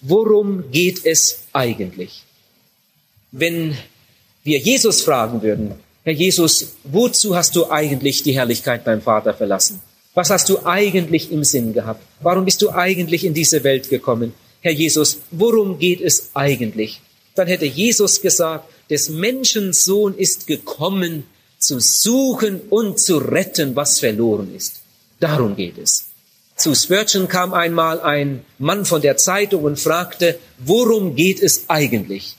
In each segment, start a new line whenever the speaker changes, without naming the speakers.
worum geht es eigentlich? Wenn wir Jesus fragen würden, Herr Jesus, wozu hast du eigentlich die Herrlichkeit beim Vater verlassen? Was hast du eigentlich im Sinn gehabt? Warum bist du eigentlich in diese Welt gekommen? Herr Jesus, worum geht es eigentlich? Dann hätte Jesus gesagt, des Menschen Sohn ist gekommen, zu suchen und zu retten, was verloren ist. Darum geht es. Zu Spurgeon kam einmal ein Mann von der Zeitung und fragte, worum geht es eigentlich?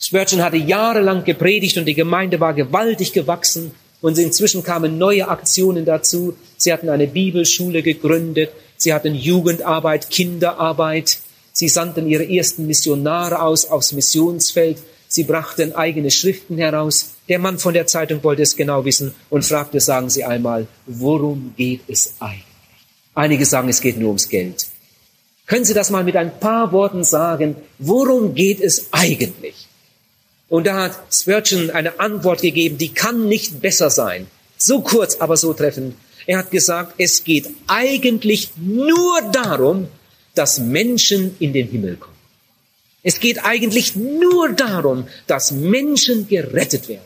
Spurgeon hatte jahrelang gepredigt und die Gemeinde war gewaltig gewachsen und inzwischen kamen neue Aktionen dazu. Sie hatten eine Bibelschule gegründet, sie hatten Jugendarbeit, Kinderarbeit, sie sandten ihre ersten Missionare aus aufs Missionsfeld, sie brachten eigene Schriften heraus. Der Mann von der Zeitung wollte es genau wissen und fragte, sagen Sie einmal, worum geht es eigentlich? Einige sagen, es geht nur ums Geld. Können Sie das mal mit ein paar Worten sagen? Worum geht es eigentlich? Und da hat Spurgeon eine Antwort gegeben, die kann nicht besser sein. So kurz, aber so treffend. Er hat gesagt, es geht eigentlich nur darum, dass Menschen in den Himmel kommen. Es geht eigentlich nur darum, dass Menschen gerettet werden.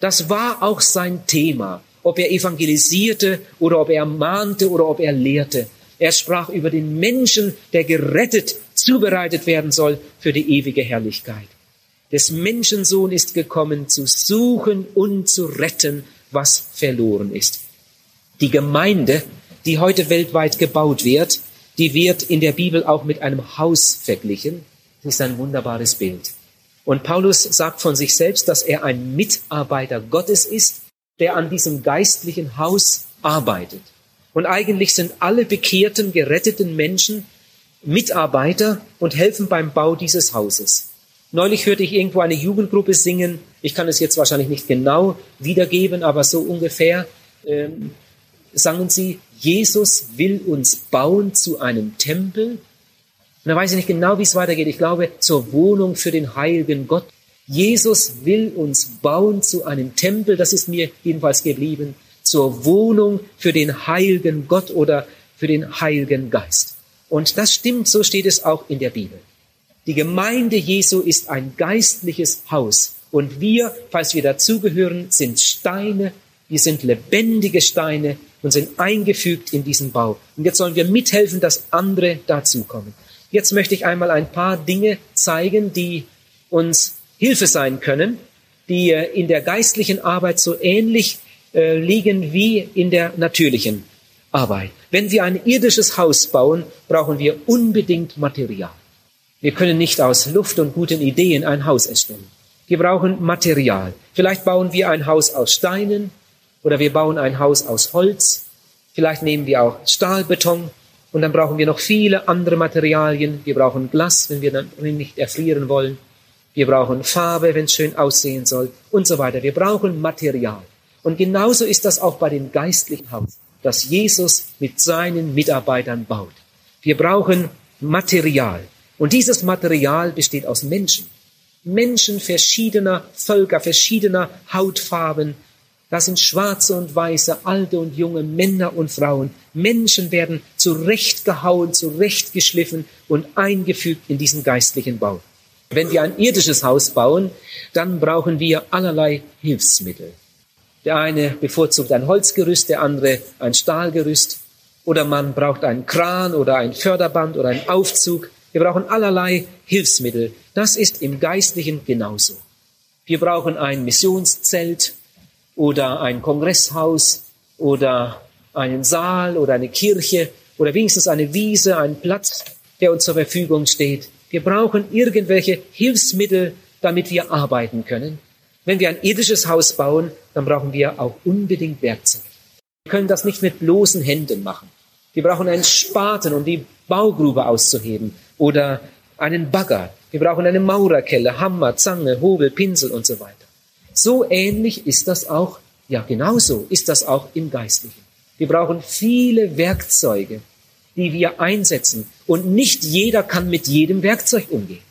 Das war auch sein Thema, ob er evangelisierte oder ob er mahnte oder ob er lehrte. Er sprach über den Menschen, der gerettet, zubereitet werden soll für die ewige Herrlichkeit des Menschensohn ist gekommen, zu suchen und zu retten, was verloren ist. Die Gemeinde, die heute weltweit gebaut wird, die wird in der Bibel auch mit einem Haus verglichen. Das ist ein wunderbares Bild. Und Paulus sagt von sich selbst, dass er ein Mitarbeiter Gottes ist, der an diesem geistlichen Haus arbeitet. Und eigentlich sind alle bekehrten, geretteten Menschen Mitarbeiter und helfen beim Bau dieses Hauses. Neulich hörte ich irgendwo eine Jugendgruppe singen. Ich kann es jetzt wahrscheinlich nicht genau wiedergeben, aber so ungefähr ähm, sangen sie, Jesus will uns bauen zu einem Tempel. Und da weiß ich nicht genau, wie es weitergeht. Ich glaube, zur Wohnung für den heiligen Gott. Jesus will uns bauen zu einem Tempel, das ist mir jedenfalls geblieben, zur Wohnung für den heiligen Gott oder für den heiligen Geist. Und das stimmt, so steht es auch in der Bibel. Die Gemeinde Jesu ist ein geistliches Haus. Und wir, falls wir dazugehören, sind Steine, wir sind lebendige Steine und sind eingefügt in diesen Bau. Und jetzt sollen wir mithelfen, dass andere dazukommen. Jetzt möchte ich einmal ein paar Dinge zeigen, die uns Hilfe sein können, die in der geistlichen Arbeit so ähnlich äh, liegen wie in der natürlichen Arbeit. Wenn wir ein irdisches Haus bauen, brauchen wir unbedingt Material. Wir können nicht aus Luft und guten Ideen ein Haus erstellen. Wir brauchen Material. Vielleicht bauen wir ein Haus aus Steinen oder wir bauen ein Haus aus Holz. Vielleicht nehmen wir auch Stahlbeton und dann brauchen wir noch viele andere Materialien. Wir brauchen Glas, wenn wir dann nicht erfrieren wollen. Wir brauchen Farbe, wenn es schön aussehen soll und so weiter. Wir brauchen Material. Und genauso ist das auch bei dem geistlichen Haus, das Jesus mit seinen Mitarbeitern baut. Wir brauchen Material. Und dieses Material besteht aus Menschen. Menschen verschiedener Völker, verschiedener Hautfarben. Das sind schwarze und weiße, alte und junge Männer und Frauen. Menschen werden zurechtgehauen, zurechtgeschliffen und eingefügt in diesen geistlichen Bau. Wenn wir ein irdisches Haus bauen, dann brauchen wir allerlei Hilfsmittel. Der eine bevorzugt ein Holzgerüst, der andere ein Stahlgerüst. Oder man braucht einen Kran oder ein Förderband oder einen Aufzug. Wir brauchen allerlei Hilfsmittel. Das ist im Geistlichen genauso. Wir brauchen ein Missionszelt oder ein Kongresshaus oder einen Saal oder eine Kirche oder wenigstens eine Wiese, einen Platz, der uns zur Verfügung steht. Wir brauchen irgendwelche Hilfsmittel, damit wir arbeiten können. Wenn wir ein irdisches Haus bauen, dann brauchen wir auch unbedingt Werkzeug. Wir können das nicht mit bloßen Händen machen. Wir brauchen einen Spaten, um die Baugrube auszuheben oder einen Bagger. Wir brauchen eine Maurerkelle, Hammer, Zange, Hobel, Pinsel und so weiter. So ähnlich ist das auch, ja genauso ist das auch im Geistlichen. Wir brauchen viele Werkzeuge, die wir einsetzen. Und nicht jeder kann mit jedem Werkzeug umgehen.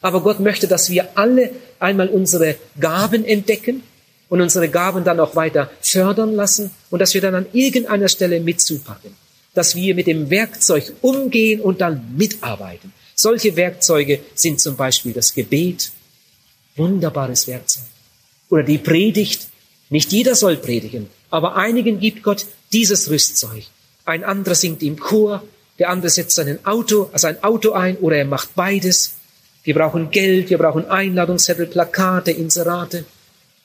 Aber Gott möchte, dass wir alle einmal unsere Gaben entdecken und unsere Gaben dann auch weiter fördern lassen und dass wir dann an irgendeiner Stelle mitzupacken dass wir mit dem Werkzeug umgehen und dann mitarbeiten. Solche Werkzeuge sind zum Beispiel das Gebet, wunderbares Werkzeug. Oder die Predigt. Nicht jeder soll predigen, aber einigen gibt Gott dieses Rüstzeug. Ein anderer singt im Chor, der andere setzt sein Auto, sein Auto ein oder er macht beides. Wir brauchen Geld, wir brauchen Einladungszettel, Plakate, Inserate.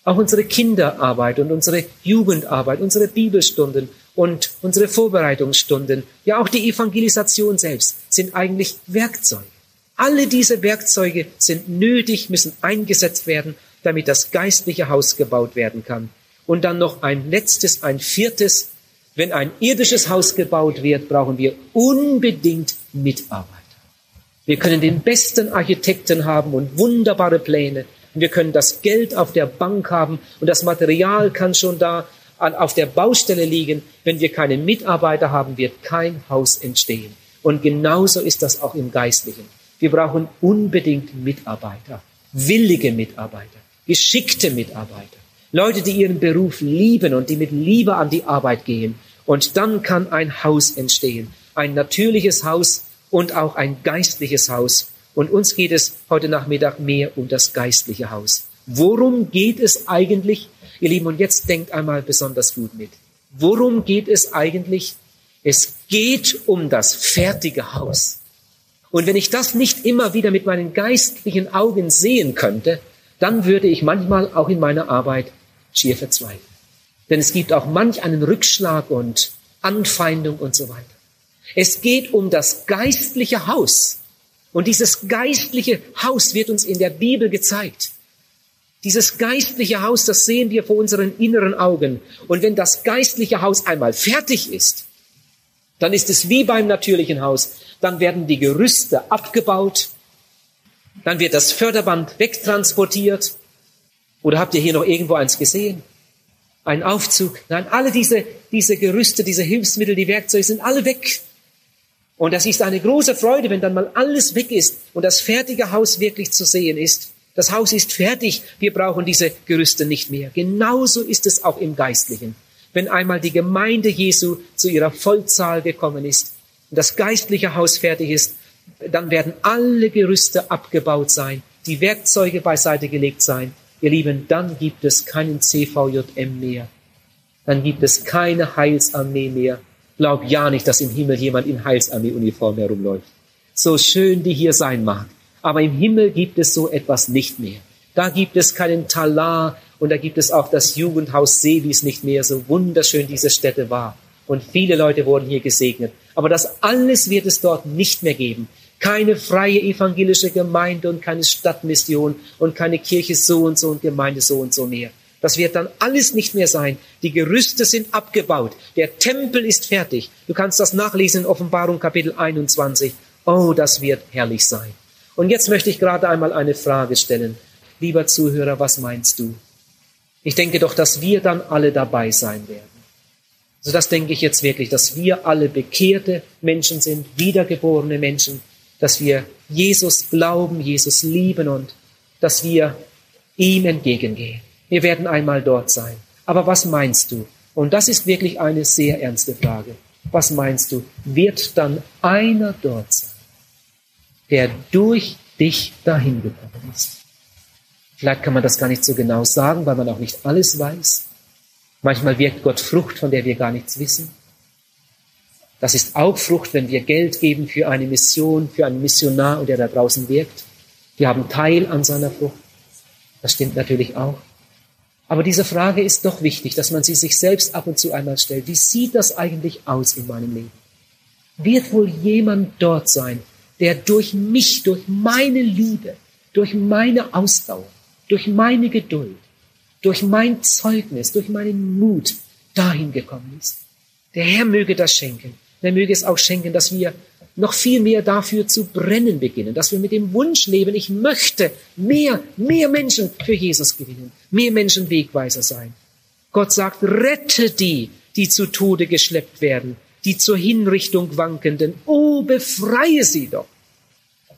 Auch unsere Kinderarbeit und unsere Jugendarbeit, unsere Bibelstunden und unsere Vorbereitungsstunden, ja auch die Evangelisation selbst sind eigentlich Werkzeuge. Alle diese Werkzeuge sind nötig, müssen eingesetzt werden, damit das geistliche Haus gebaut werden kann. Und dann noch ein letztes, ein viertes. Wenn ein irdisches Haus gebaut wird, brauchen wir unbedingt Mitarbeiter. Wir können den besten Architekten haben und wunderbare Pläne. Und wir können das Geld auf der Bank haben und das Material kann schon da auf der Baustelle liegen. Wenn wir keine Mitarbeiter haben, wird kein Haus entstehen. Und genauso ist das auch im Geistlichen. Wir brauchen unbedingt Mitarbeiter, willige Mitarbeiter, geschickte Mitarbeiter, Leute, die ihren Beruf lieben und die mit Liebe an die Arbeit gehen. Und dann kann ein Haus entstehen, ein natürliches Haus, und auch ein geistliches Haus. Und uns geht es heute Nachmittag mehr um das geistliche Haus. Worum geht es eigentlich? Ihr Lieben, und jetzt denkt einmal besonders gut mit. Worum geht es eigentlich? Es geht um das fertige Haus. Und wenn ich das nicht immer wieder mit meinen geistlichen Augen sehen könnte, dann würde ich manchmal auch in meiner Arbeit schier verzweifeln. Denn es gibt auch manch einen Rückschlag und Anfeindung und so weiter. Es geht um das geistliche Haus. Und dieses geistliche Haus wird uns in der Bibel gezeigt. Dieses geistliche Haus, das sehen wir vor unseren inneren Augen. Und wenn das geistliche Haus einmal fertig ist, dann ist es wie beim natürlichen Haus. Dann werden die Gerüste abgebaut. Dann wird das Förderband wegtransportiert. Oder habt ihr hier noch irgendwo eins gesehen? Ein Aufzug? Nein, alle diese, diese Gerüste, diese Hilfsmittel, die Werkzeuge sind alle weg. Und das ist eine große Freude, wenn dann mal alles weg ist und das fertige Haus wirklich zu sehen ist. Das Haus ist fertig, wir brauchen diese Gerüste nicht mehr. Genauso ist es auch im Geistlichen. Wenn einmal die Gemeinde Jesu zu ihrer Vollzahl gekommen ist und das geistliche Haus fertig ist, dann werden alle Gerüste abgebaut sein, die Werkzeuge beiseite gelegt sein. Ihr Lieben, dann gibt es keinen CVJM mehr. Dann gibt es keine Heilsarmee mehr Glaub ja nicht, dass im Himmel jemand in Heilsarmee-Uniform herumläuft. So schön die hier sein mag. Aber im Himmel gibt es so etwas nicht mehr. Da gibt es keinen Talar und da gibt es auch das Jugendhaus Seewies nicht mehr, so wunderschön diese Stätte war. Und viele Leute wurden hier gesegnet. Aber das alles wird es dort nicht mehr geben. Keine freie evangelische Gemeinde und keine Stadtmission und keine Kirche so und so und Gemeinde so und so mehr. Das wird dann alles nicht mehr sein. Die Gerüste sind abgebaut. Der Tempel ist fertig. Du kannst das nachlesen in Offenbarung Kapitel 21. Oh, das wird herrlich sein. Und jetzt möchte ich gerade einmal eine Frage stellen. Lieber Zuhörer, was meinst du? Ich denke doch, dass wir dann alle dabei sein werden. Also das denke ich jetzt wirklich, dass wir alle bekehrte Menschen sind, wiedergeborene Menschen, dass wir Jesus glauben, Jesus lieben und dass wir ihm entgegengehen. Wir werden einmal dort sein. Aber was meinst du? Und das ist wirklich eine sehr ernste Frage. Was meinst du? Wird dann einer dort sein, der durch dich dahin gekommen ist? Vielleicht kann man das gar nicht so genau sagen, weil man auch nicht alles weiß. Manchmal wirkt Gott Frucht, von der wir gar nichts wissen. Das ist auch Frucht, wenn wir Geld geben für eine Mission, für einen Missionar und der da draußen wirkt. Wir haben Teil an seiner Frucht. Das stimmt natürlich auch. Aber diese Frage ist doch wichtig, dass man sie sich selbst ab und zu einmal stellt. Wie sieht das eigentlich aus in meinem Leben? Wird wohl jemand dort sein, der durch mich, durch meine Liebe, durch meine Ausdauer, durch meine Geduld, durch mein Zeugnis, durch meinen Mut dahin gekommen ist? Der Herr möge das schenken. Er möge es auch schenken, dass wir noch viel mehr dafür zu brennen beginnen, dass wir mit dem Wunsch leben, ich möchte mehr, mehr Menschen für Jesus gewinnen, mehr Menschen Wegweiser sein. Gott sagt, rette die, die zu Tode geschleppt werden, die zur Hinrichtung wankenden. Oh, befreie sie doch.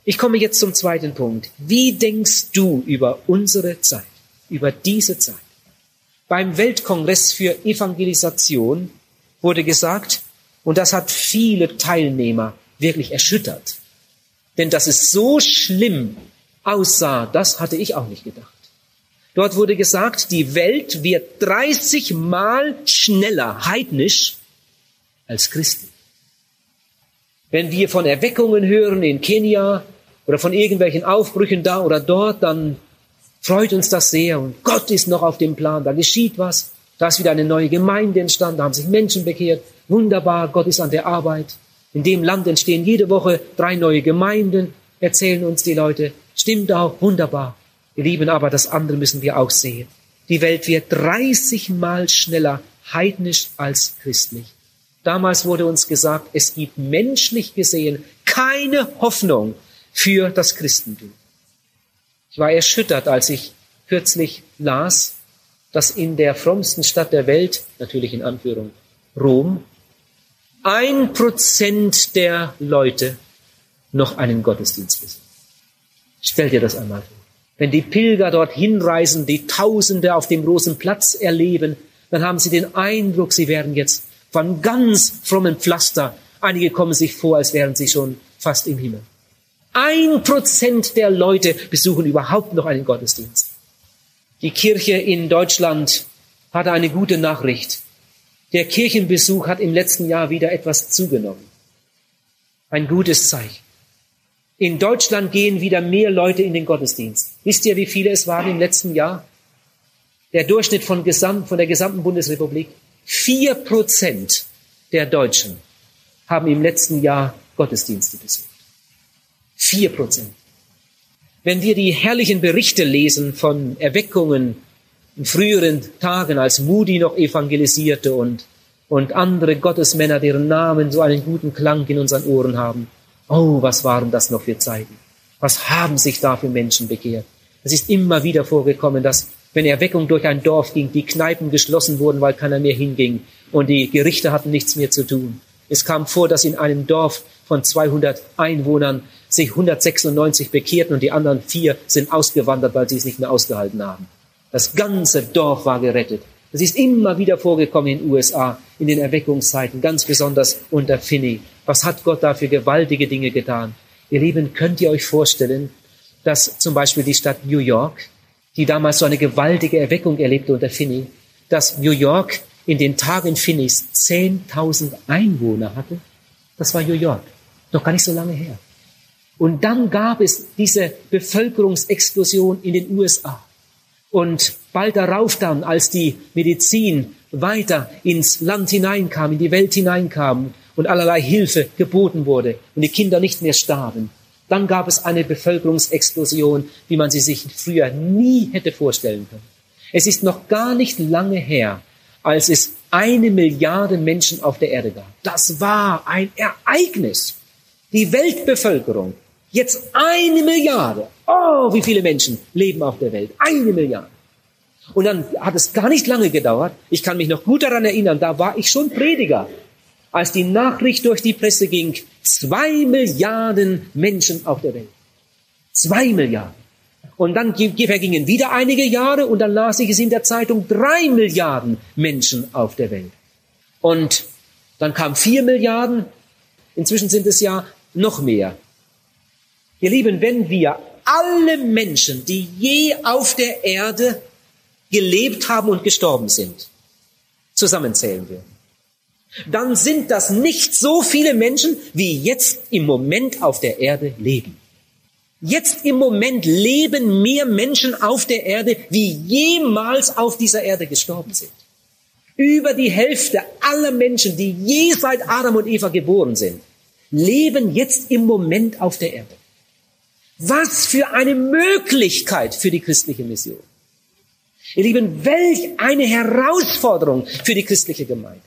Ich komme jetzt zum zweiten Punkt. Wie denkst du über unsere Zeit, über diese Zeit? Beim Weltkongress für Evangelisation wurde gesagt, und das hat viele Teilnehmer wirklich erschüttert. Denn dass es so schlimm aussah, das hatte ich auch nicht gedacht. Dort wurde gesagt, die Welt wird 30 Mal schneller heidnisch als christlich. Wenn wir von Erweckungen hören in Kenia oder von irgendwelchen Aufbrüchen da oder dort, dann freut uns das sehr und Gott ist noch auf dem Plan, da geschieht was, da ist wieder eine neue Gemeinde entstanden, da haben sich Menschen bekehrt, wunderbar, Gott ist an der Arbeit. In dem Land entstehen jede Woche drei neue Gemeinden, erzählen uns die Leute, stimmt auch, wunderbar. Wir lieben aber das andere müssen wir auch sehen. Die Welt wird 30 Mal schneller heidnisch als christlich. Damals wurde uns gesagt, es gibt menschlich gesehen keine Hoffnung für das Christentum. Ich war erschüttert, als ich kürzlich las, dass in der frommsten Stadt der Welt, natürlich in Anführung Rom, ein Prozent der Leute noch einen Gottesdienst besuchen. Stell dir das einmal vor. Wenn die Pilger dorthin reisen, die Tausende auf dem großen Platz erleben, dann haben sie den Eindruck, sie werden jetzt von ganz frommen Pflaster. Einige kommen sich vor, als wären sie schon fast im Himmel. Ein Prozent der Leute besuchen überhaupt noch einen Gottesdienst. Die Kirche in Deutschland hatte eine gute Nachricht. Der Kirchenbesuch hat im letzten Jahr wieder etwas zugenommen. Ein gutes Zeichen. In Deutschland gehen wieder mehr Leute in den Gottesdienst. Wisst ihr, wie viele es waren im letzten Jahr? Der Durchschnitt von, Gesamt, von der gesamten Bundesrepublik. Vier Prozent der Deutschen haben im letzten Jahr Gottesdienste besucht. Vier Prozent. Wenn wir die herrlichen Berichte lesen von Erweckungen früheren Tagen, als Moody noch evangelisierte und, und andere Gottesmänner, deren Namen so einen guten Klang in unseren Ohren haben. Oh, was waren das noch für Zeiten? Was haben sich da für Menschen bekehrt? Es ist immer wieder vorgekommen, dass wenn Erweckung durch ein Dorf ging, die Kneipen geschlossen wurden, weil keiner mehr hinging und die Gerichte hatten nichts mehr zu tun. Es kam vor, dass in einem Dorf von 200 Einwohnern sich 196 bekehrten und die anderen vier sind ausgewandert, weil sie es nicht mehr ausgehalten haben. Das ganze Dorf war gerettet. Das ist immer wieder vorgekommen in den USA, in den Erweckungszeiten, ganz besonders unter Finney. Was hat Gott da für gewaltige Dinge getan? Ihr Lieben, könnt ihr euch vorstellen, dass zum Beispiel die Stadt New York, die damals so eine gewaltige Erweckung erlebte unter Finney, dass New York in den Tagen Finneys 10.000 Einwohner hatte? Das war New York. Noch gar nicht so lange her. Und dann gab es diese Bevölkerungsexplosion in den USA. Und bald darauf dann, als die Medizin weiter ins Land hineinkam, in die Welt hineinkam und allerlei Hilfe geboten wurde und die Kinder nicht mehr starben, dann gab es eine Bevölkerungsexplosion, wie man sie sich früher nie hätte vorstellen können. Es ist noch gar nicht lange her, als es eine Milliarde Menschen auf der Erde gab. Das war ein Ereignis. Die Weltbevölkerung, jetzt eine Milliarde. Oh, wie viele Menschen leben auf der Welt? Eine Milliarde. Und dann hat es gar nicht lange gedauert. Ich kann mich noch gut daran erinnern, da war ich schon Prediger. Als die Nachricht durch die Presse ging, zwei Milliarden Menschen auf der Welt. Zwei Milliarden. Und dann vergingen wieder einige Jahre und dann las ich es in der Zeitung, drei Milliarden Menschen auf der Welt. Und dann kam vier Milliarden. Inzwischen sind es ja noch mehr. Ihr Lieben, wenn wir alle Menschen, die je auf der Erde gelebt haben und gestorben sind, zusammenzählen würden, dann sind das nicht so viele Menschen, wie jetzt im Moment auf der Erde leben. Jetzt im Moment leben mehr Menschen auf der Erde, wie jemals auf dieser Erde gestorben sind. Über die Hälfte aller Menschen, die je seit Adam und Eva geboren sind, leben jetzt im Moment auf der Erde. Was für eine Möglichkeit für die christliche Mission. Ihr Lieben, welch eine Herausforderung für die christliche Gemeinde.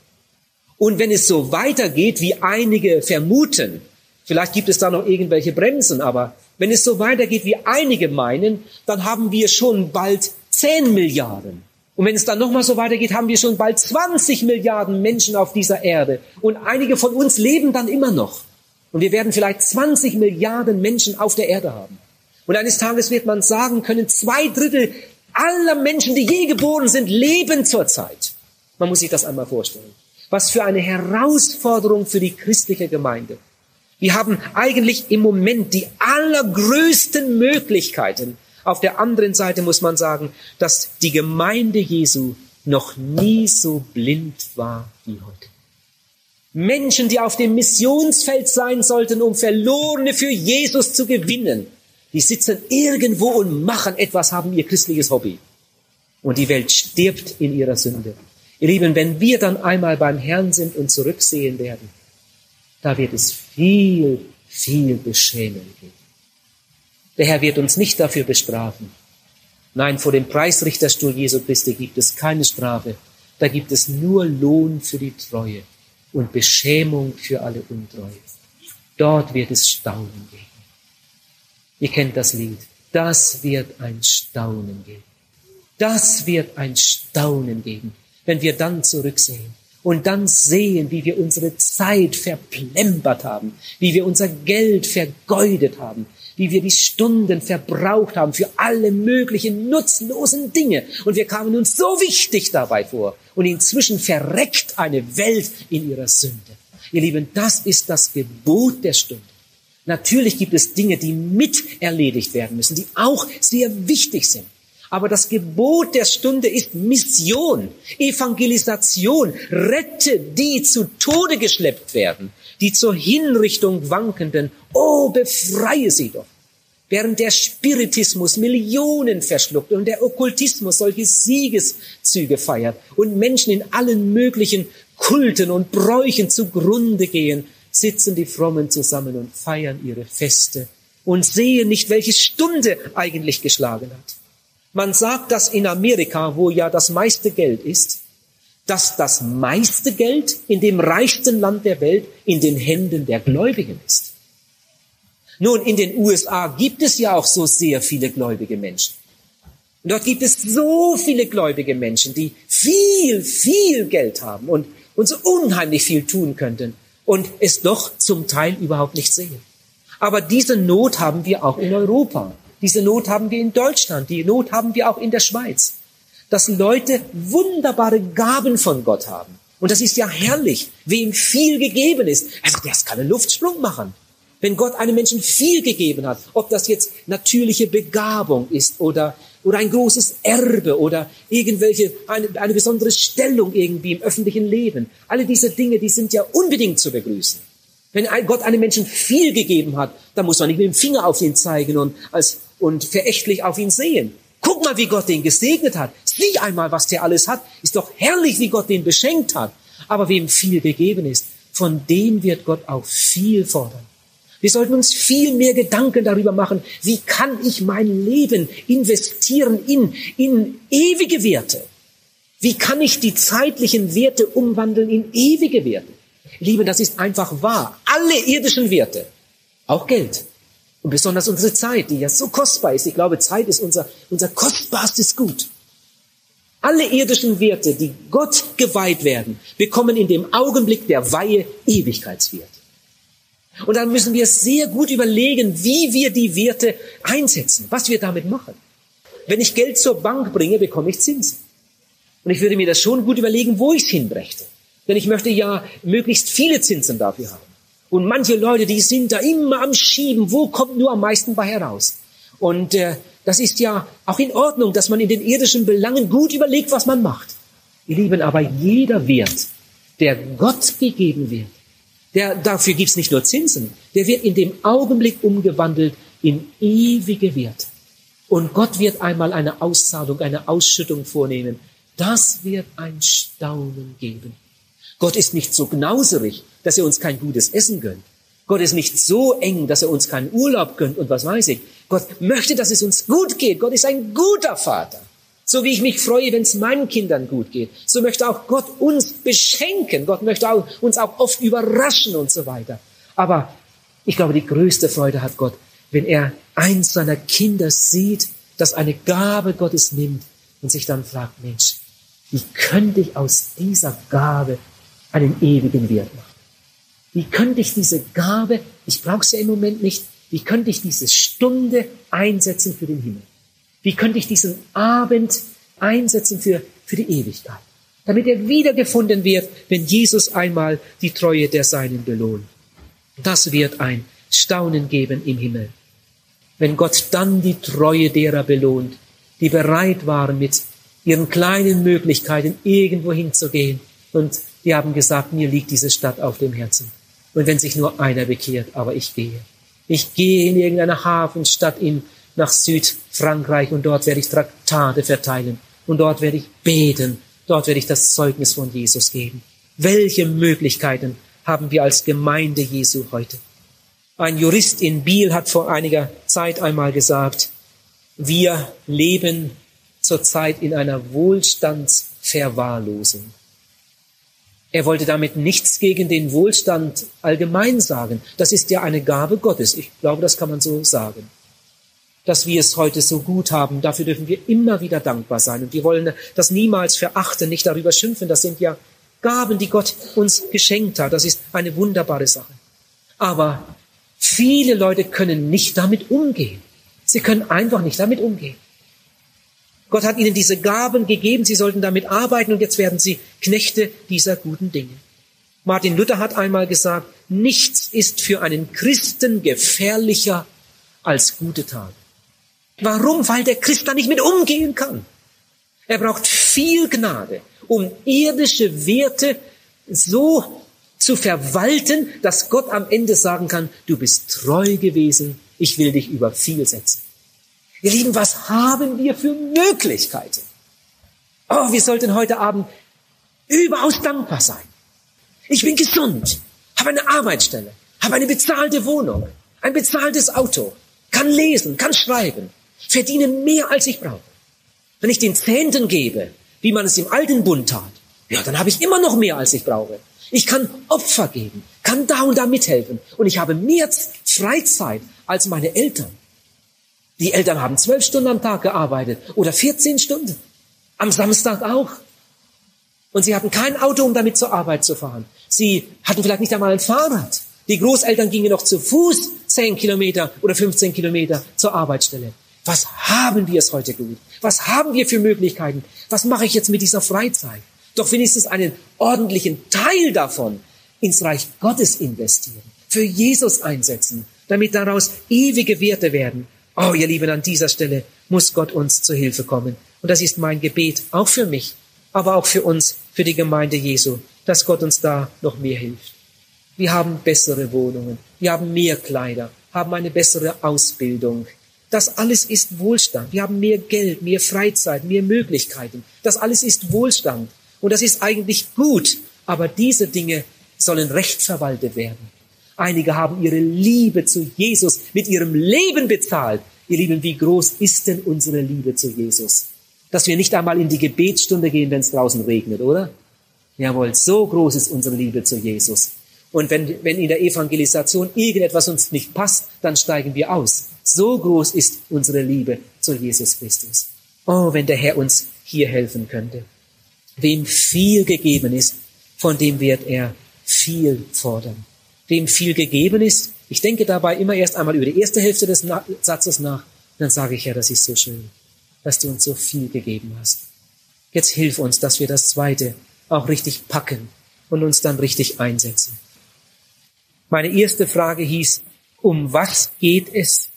Und wenn es so weitergeht, wie einige vermuten, vielleicht gibt es da noch irgendwelche Bremsen, aber wenn es so weitergeht, wie einige meinen, dann haben wir schon bald 10 Milliarden. Und wenn es dann nochmal so weitergeht, haben wir schon bald 20 Milliarden Menschen auf dieser Erde. Und einige von uns leben dann immer noch. Und wir werden vielleicht 20 Milliarden Menschen auf der Erde haben. Und eines Tages wird man sagen können, zwei Drittel aller Menschen, die je geboren sind, leben zurzeit. Man muss sich das einmal vorstellen. Was für eine Herausforderung für die christliche Gemeinde. Wir haben eigentlich im Moment die allergrößten Möglichkeiten. Auf der anderen Seite muss man sagen, dass die Gemeinde Jesu noch nie so blind war wie heute. Menschen, die auf dem Missionsfeld sein sollten, um Verlorene für Jesus zu gewinnen, die sitzen irgendwo und machen etwas, haben ihr christliches Hobby. Und die Welt stirbt in ihrer Sünde. Ihr Lieben, wenn wir dann einmal beim Herrn sind und zurücksehen werden, da wird es viel, viel Beschämung geben. Der Herr wird uns nicht dafür bestrafen. Nein, vor dem Preisrichterstuhl Jesu Christi gibt es keine Strafe. Da gibt es nur Lohn für die Treue und Beschämung für alle Untreue. Dort wird es Staunen geben. Ihr kennt das Lied. Das wird ein Staunen geben. Das wird ein Staunen geben, wenn wir dann zurücksehen und dann sehen, wie wir unsere Zeit verplempert haben, wie wir unser Geld vergeudet haben, wie wir die Stunden verbraucht haben für alle möglichen nutzlosen Dinge. Und wir kamen uns so wichtig dabei vor. Und inzwischen verreckt eine Welt in ihrer Sünde. Ihr Lieben, das ist das Gebot der Stunde. Natürlich gibt es Dinge, die mit erledigt werden müssen, die auch sehr wichtig sind. Aber das Gebot der Stunde ist Mission, Evangelisation. Rette die zu Tode geschleppt werden, die zur Hinrichtung wankenden. Oh, befreie sie doch. Während der Spiritismus Millionen verschluckt und der Okkultismus solche Siegeszüge feiert und Menschen in allen möglichen Kulten und Bräuchen zugrunde gehen, sitzen die Frommen zusammen und feiern ihre Feste und sehen nicht, welche Stunde eigentlich geschlagen hat. Man sagt, dass in Amerika, wo ja das meiste Geld ist, dass das meiste Geld in dem reichsten Land der Welt in den Händen der Gläubigen ist. Nun, in den USA gibt es ja auch so sehr viele gläubige Menschen. Und dort gibt es so viele gläubige Menschen, die viel, viel Geld haben und, und so unheimlich viel tun könnten und es doch zum Teil überhaupt nicht sehen. Aber diese Not haben wir auch in Europa. Diese Not haben wir in Deutschland. Die Not haben wir auch in der Schweiz. Dass Leute wunderbare Gaben von Gott haben. Und das ist ja herrlich, wem viel gegeben ist. Also der kann einen Luftsprung machen. Wenn Gott einem Menschen viel gegeben hat, ob das jetzt natürliche Begabung ist oder, oder ein großes Erbe oder irgendwelche, eine, eine besondere Stellung irgendwie im öffentlichen Leben. Alle diese Dinge, die sind ja unbedingt zu begrüßen. Wenn Gott einem Menschen viel gegeben hat, dann muss man nicht mit dem Finger auf ihn zeigen und, als, und verächtlich auf ihn sehen. Guck mal, wie Gott den gesegnet hat. Sieh einmal, was der alles hat. Ist doch herrlich, wie Gott den beschenkt hat. Aber wem viel gegeben ist, von dem wird Gott auch viel fordern. Wir sollten uns viel mehr Gedanken darüber machen, wie kann ich mein Leben investieren in, in ewige Werte? Wie kann ich die zeitlichen Werte umwandeln in ewige Werte? Liebe, das ist einfach wahr. Alle irdischen Werte, auch Geld und besonders unsere Zeit, die ja so kostbar ist. Ich glaube, Zeit ist unser, unser kostbarstes Gut. Alle irdischen Werte, die Gott geweiht werden, bekommen in dem Augenblick der Weihe Ewigkeitswert. Und dann müssen wir sehr gut überlegen, wie wir die Werte einsetzen, was wir damit machen. Wenn ich Geld zur Bank bringe, bekomme ich Zinsen. Und ich würde mir das schon gut überlegen, wo ich es hinbrächte. Denn ich möchte ja möglichst viele Zinsen dafür haben. Und manche Leute, die sind da immer am Schieben, wo kommt nur am meisten bei heraus. Und äh, das ist ja auch in Ordnung, dass man in den irdischen Belangen gut überlegt, was man macht. Ihr Lieben, aber jeder Wert, der Gott gegeben wird, der, dafür gibt's nicht nur Zinsen, der wird in dem Augenblick umgewandelt in ewige Werte. Und Gott wird einmal eine Auszahlung, eine Ausschüttung vornehmen. Das wird ein Staunen geben. Gott ist nicht so gnauserig, dass er uns kein gutes Essen gönnt. Gott ist nicht so eng, dass er uns keinen Urlaub gönnt und was weiß ich. Gott möchte, dass es uns gut geht. Gott ist ein guter Vater. So wie ich mich freue, wenn es meinen Kindern gut geht, so möchte auch Gott uns beschenken. Gott möchte auch, uns auch oft überraschen und so weiter. Aber ich glaube, die größte Freude hat Gott, wenn er eins seiner Kinder sieht, das eine Gabe Gottes nimmt und sich dann fragt, Mensch, wie könnte ich aus dieser Gabe einen ewigen Wert machen? Wie könnte ich diese Gabe, ich brauche sie im Moment nicht, wie könnte ich diese Stunde einsetzen für den Himmel? Wie könnte ich diesen Abend einsetzen für, für die Ewigkeit? Damit er wiedergefunden wird, wenn Jesus einmal die Treue der Seinen belohnt. Das wird ein Staunen geben im Himmel. Wenn Gott dann die Treue derer belohnt, die bereit waren, mit ihren kleinen Möglichkeiten irgendwo hinzugehen. Und die haben gesagt, mir liegt diese Stadt auf dem Herzen. Und wenn sich nur einer bekehrt, aber ich gehe. Ich gehe in irgendeine Hafenstadt in, nach Südfrankreich und dort werde ich Traktate verteilen. Und dort werde ich beten. Dort werde ich das Zeugnis von Jesus geben. Welche Möglichkeiten haben wir als Gemeinde Jesu heute? Ein Jurist in Biel hat vor einiger Zeit einmal gesagt, wir leben zurzeit in einer Wohlstandsverwahrlosung. Er wollte damit nichts gegen den Wohlstand allgemein sagen. Das ist ja eine Gabe Gottes. Ich glaube, das kann man so sagen. Dass wir es heute so gut haben, dafür dürfen wir immer wieder dankbar sein. Und wir wollen das niemals verachten, nicht darüber schimpfen. Das sind ja Gaben, die Gott uns geschenkt hat. Das ist eine wunderbare Sache. Aber viele Leute können nicht damit umgehen. Sie können einfach nicht damit umgehen. Gott hat ihnen diese Gaben gegeben, sie sollten damit arbeiten und jetzt werden sie Knechte dieser guten Dinge. Martin Luther hat einmal gesagt, nichts ist für einen Christen gefährlicher als gute Tage. Warum? Weil der Christ da nicht mit umgehen kann. Er braucht viel Gnade, um irdische Werte so zu verwalten, dass Gott am Ende sagen kann, du bist treu gewesen, ich will dich über viel setzen. Ihr Lieben, was haben wir für Möglichkeiten? Oh, wir sollten heute Abend überaus dankbar sein. Ich bin gesund, habe eine Arbeitsstelle, habe eine bezahlte Wohnung, ein bezahltes Auto, kann lesen, kann schreiben, verdiene mehr als ich brauche. Wenn ich den Zehnten gebe, wie man es im alten Bund tat, ja, dann habe ich immer noch mehr als ich brauche. Ich kann Opfer geben, kann da und da mithelfen und ich habe mehr Freizeit als meine Eltern. Die Eltern haben zwölf Stunden am Tag gearbeitet oder 14 Stunden. Am Samstag auch. Und sie hatten kein Auto, um damit zur Arbeit zu fahren. Sie hatten vielleicht nicht einmal ein Fahrrad. Die Großeltern gingen noch zu Fuß 10 Kilometer oder 15 Kilometer zur Arbeitsstelle. Was haben wir es heute gut? Was haben wir für Möglichkeiten? Was mache ich jetzt mit dieser Freizeit? Doch wenigstens einen ordentlichen Teil davon ins Reich Gottes investieren, für Jesus einsetzen, damit daraus ewige Werte werden Oh, ihr Lieben, an dieser Stelle muss Gott uns zu Hilfe kommen. Und das ist mein Gebet, auch für mich, aber auch für uns, für die Gemeinde Jesu, dass Gott uns da noch mehr hilft. Wir haben bessere Wohnungen, wir haben mehr Kleider, haben eine bessere Ausbildung. Das alles ist Wohlstand. Wir haben mehr Geld, mehr Freizeit, mehr Möglichkeiten. Das alles ist Wohlstand. Und das ist eigentlich gut. Aber diese Dinge sollen recht verwaltet werden. Einige haben ihre Liebe zu Jesus mit ihrem Leben bezahlt. Ihr Lieben, wie groß ist denn unsere Liebe zu Jesus? Dass wir nicht einmal in die Gebetsstunde gehen, wenn es draußen regnet, oder? Jawohl, so groß ist unsere Liebe zu Jesus. Und wenn, wenn in der Evangelisation irgendetwas uns nicht passt, dann steigen wir aus. So groß ist unsere Liebe zu Jesus Christus. Oh, wenn der Herr uns hier helfen könnte. Wem viel gegeben ist, von dem wird er viel fordern dem viel gegeben ist. Ich denke dabei immer erst einmal über die erste Hälfte des Satzes nach. Dann sage ich, ja, das ist so schön, dass du uns so viel gegeben hast. Jetzt hilf uns, dass wir das zweite auch richtig packen und uns dann richtig einsetzen. Meine erste Frage hieß, um was geht es?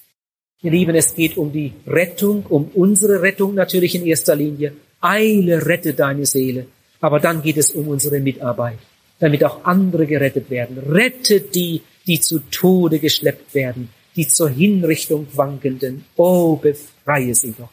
Ihr Lieben, es geht um die Rettung, um unsere Rettung natürlich in erster Linie. Eile, rette deine Seele. Aber dann geht es um unsere Mitarbeit damit auch andere gerettet werden. Rette die, die zu Tode geschleppt werden, die zur Hinrichtung wankenden. Oh, befreie sie doch.